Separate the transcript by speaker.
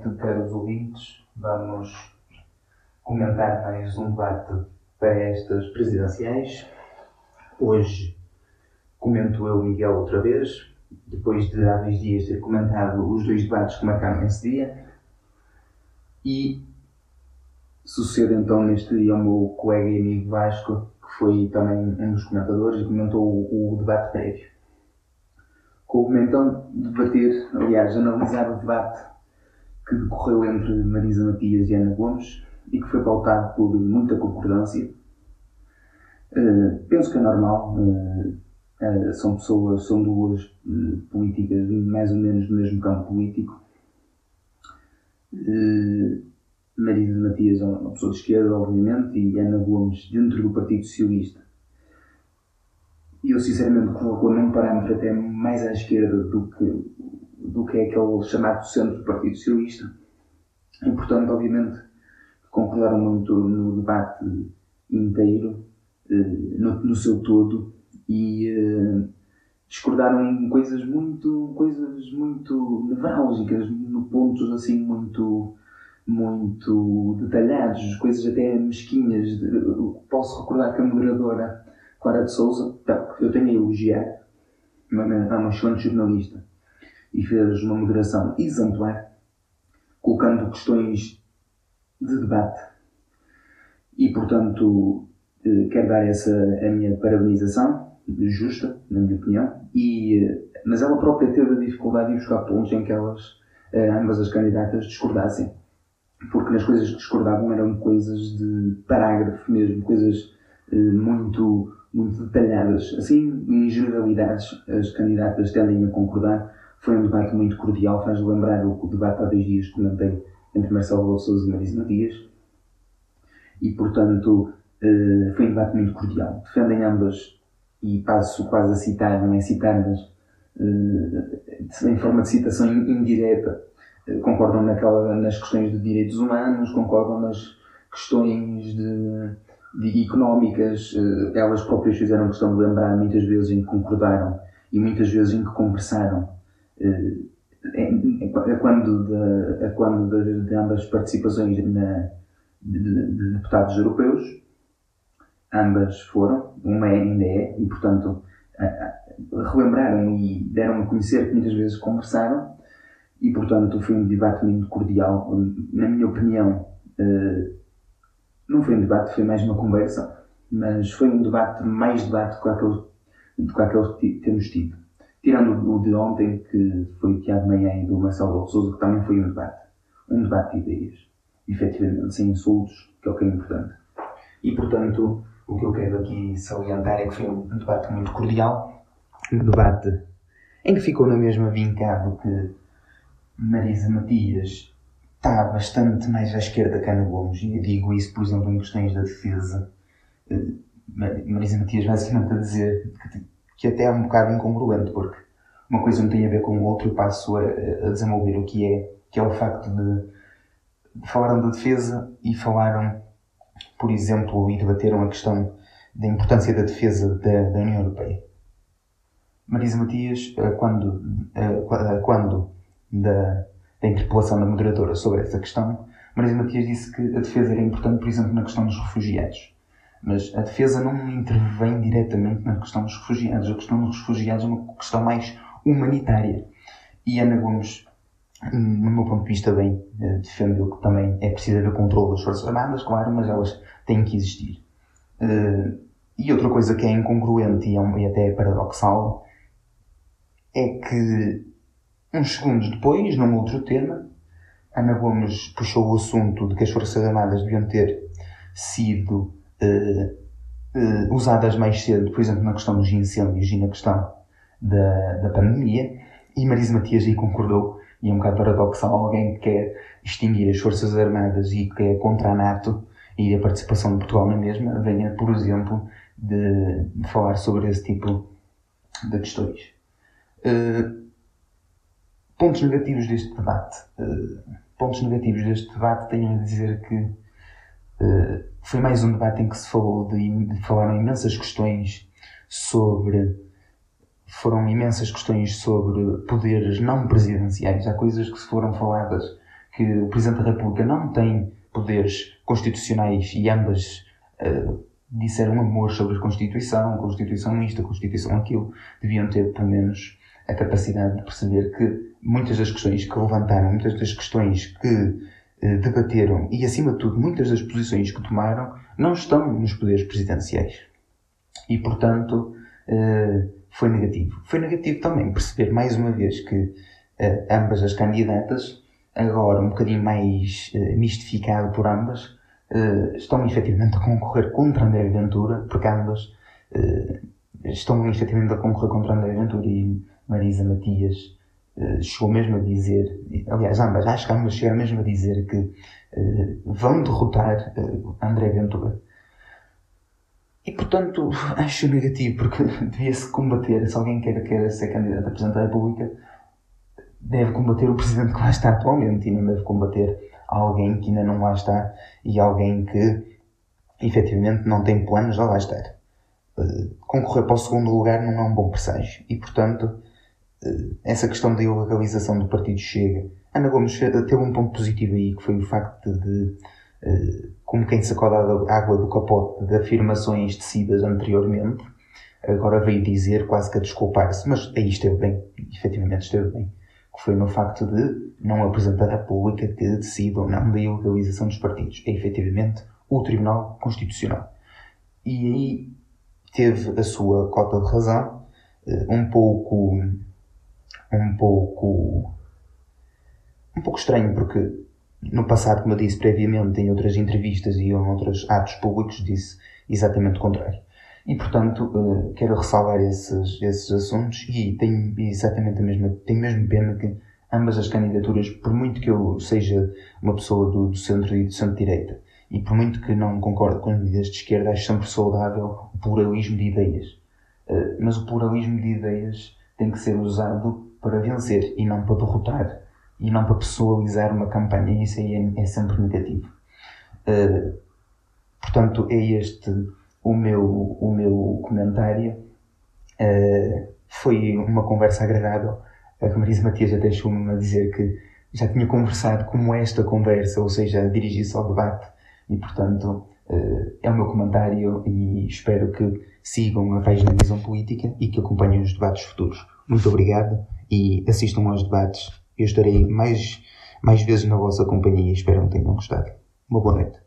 Speaker 1: noite, caros ouvintes. Vamos comentar mais um debate para estas presidenciais. Hoje comento eu, Miguel, outra vez, depois de há dois dias ter comentado os dois debates que marcaram esse dia. E sucede então neste dia ao meu colega e amigo Vasco, que foi também um dos comentadores e comentou o, o debate prévio. Coube-me então debater, aliás, analisar o debate que decorreu entre Marisa Matias e Ana Gomes e que foi pautado por muita concordância. Uh, penso que é normal, uh, uh, são pessoas, são duas políticas mais ou menos do mesmo campo político. Marisa Matias é uma pessoa de esquerda, obviamente, e Ana Gomes dentro do Partido Socialista. Eu sinceramente colocou num parâmetro até mais à esquerda do que, do que é aquele chamado centro do Partido Socialista. E portanto, obviamente, concordaram muito no debate inteiro, eh, no, no seu todo, e eh, discordaram em coisas muito, coisas muito nevrálgicas, no pontos assim muito, muito detalhados, coisas até mesquinhas. Posso recordar que a moderadora Clara de Souza, tá, eu tenho a elogiar, é uma excelente jornalista, e fez uma moderação exemplar, colocando questões de debate. E, portanto, eh, quero dar essa a minha parabenização, justa, na minha opinião, e, eh, mas ela própria teve a dificuldade de buscar pontos em que elas, eh, ambas as candidatas, discordassem. Porque nas coisas que discordavam eram coisas de parágrafo mesmo, coisas muito, muito detalhadas. Assim, em generalidades, as candidatas tendem a concordar. Foi um debate muito cordial, faz lembrar o debate há dois dias que comentei entre Marcelo Souza e Marisa Matias. E, portanto, uh, foi um debate muito cordial. Defendem ambas, e passo quase a citar, não é citar, mas uh, em forma de citação indireta, uh, concordam naquela, nas questões de direitos humanos, concordam nas questões de, de económicas. elas próprias fizeram questão de lembrar muitas vezes em que concordaram e muitas vezes em que conversaram a quando, de, a quando de, de ambas participações na, de, de, deputados europeus, ambas foram, uma ainda é, e portanto relembraram e deram a conhecer que muitas vezes conversaram, e portanto foi um debate muito cordial. Na minha opinião, eh, não foi um debate, foi mais uma conversa, mas foi um debate, mais debate aquele, do que aquele que temos tido. Tirando o de ontem, que foi o Tiago Manhã e do Marcelo de Souza, que também foi um debate. Um debate de ideias. Efetivamente, sem insultos, que é o que é importante. E, portanto, o que eu quero aqui salientar é que foi um debate muito cordial. Um debate em que ficou na mesma vincado que Marisa Matias está bastante mais à esquerda que Ana Gomes. E eu digo isso, por exemplo, em questões da defesa. Eh, Marisa Matias basicamente a dizer que que até é um bocado incongruente, porque uma coisa não tem a ver com o outro e passo a, a desenvolver o que é, que é o facto de, de falaram da defesa e falaram, por exemplo, e debateram a questão da importância da defesa da, da União Europeia. Marisa Matias, eh, quando, eh, eh, quando da, da interpelação da moderadora sobre essa questão, Marisa Matias disse que a defesa era importante, por exemplo, na questão dos refugiados. Mas a defesa não intervém diretamente na questão dos refugiados. A questão dos refugiados é uma questão mais humanitária. E Ana Gomes, no meu ponto de vista, bem, eh, defendeu que também é preciso haver controle das Forças Armadas, claro, mas elas têm que existir. Eh, e outra coisa que é incongruente e, é até paradoxal é que, uns segundos depois, num outro tema, Ana Gomes puxou o assunto de que as Forças Armadas deviam ter sido uh, usadas mais cedo, por exemplo, na questão dos incêndios e na questão da, da pandemia, e Marisa Matias aí concordou, e é um bocado paradoxal, alguém que quer extinguir as Forças Armadas e que é contra a NATO e a participação de Portugal na mesma, venha, por exemplo, de, de falar sobre esse tipo de questões. Uh, pontos negativos deste debate. Uh, pontos negativos deste debate tenho a dizer que uh, foi mais um debate em que se falou de, falaram imensas questões sobre foram imensas questões sobre poderes não presidenciais. Há coisas que se foram faladas que o Presidente da República não tem poderes constitucionais e ambas uh, disseram amor sobre a Constituição, Constituição isto, Constituição aquilo, deviam ter pelo menos a capacidade de perceber que muitas das questões que levantaram, muitas das questões que debateram e, acima de tudo, muitas das posições que tomaram não estão nos poderes presidenciais. E, portanto, uh, foi negativo. Foi negativo também perceber, mais uma vez, que ambas as candidatas agora um bocadinho mais mistificado por ambas, estão efetivamente a concorrer contra André Ventura, porque ambas estão efetivamente a concorrer contra André Ventura e Marisa Matias chegou mesmo a dizer, aliás, ambas, acho que ambas chegaram mesmo a dizer que vão derrotar André Ventura. E portanto, acho negativo, porque devia-se combater, se alguém quer, quer ser candidato a Presidente da República, deve combater o presidente que lá está atualmente e não deve combater alguém que ainda não lá está e alguém que efetivamente não tem planos de lá estar. Uh, concorrer para o segundo lugar não é um bom presságio e, portanto, uh, essa questão da ilegalização do partido Chega. Ana Gomes teve um ponto positivo aí, que foi o facto de, uh, como quem sacou a água do capote de afirmações tecidas anteriormente, agora veio dizer, quase que a desculpar-se, mas aí esteve bem, efetivamente esteve bem que foi no facto de não apresentar a República que decide ou não da ilegalização dos partidos. É efetivamente o Tribunal Constitucional. E aí teve a sua cota de razão, eh, um pouco. Um pouco. um pouco estranho, porque no passado, como eu disse previamente, em outras entrevistas e em outros atos públicos, disse exatamente o contrário. E, portanto, uh, quero ressalvar esses, esses assuntos e tenho exatamente a mesma, tenho mesmo pena que ambas as candidaturas, por muito que eu seja uma pessoa do, do centro e do centro-direita, e por muito que não concorde com as medidas de esquerda, acho sempre saudável o pluralismo de ideias. Uh, mas o pluralismo de ideias tem que ser usado para vencer e não para derrotar e não para pessoalizar uma campanha, isso aí é, é sempre negativo. Uh, portanto, é este o meu, o meu comentário. Uh, foi uma conversa agradável. A Marisa Matias já deixou-me a dizer que já tinha conversado como esta conversa, ou seja, dirigir-se ao debate, e portanto uh, é o meu comentário e espero que sigam a página Visão Política e que acompanhem os debates futuros. Muito obrigado e assistam aos debates. Eu estarei mais, mais vezes na vossa companhia e espero que tenham gostado. Uma boa noite.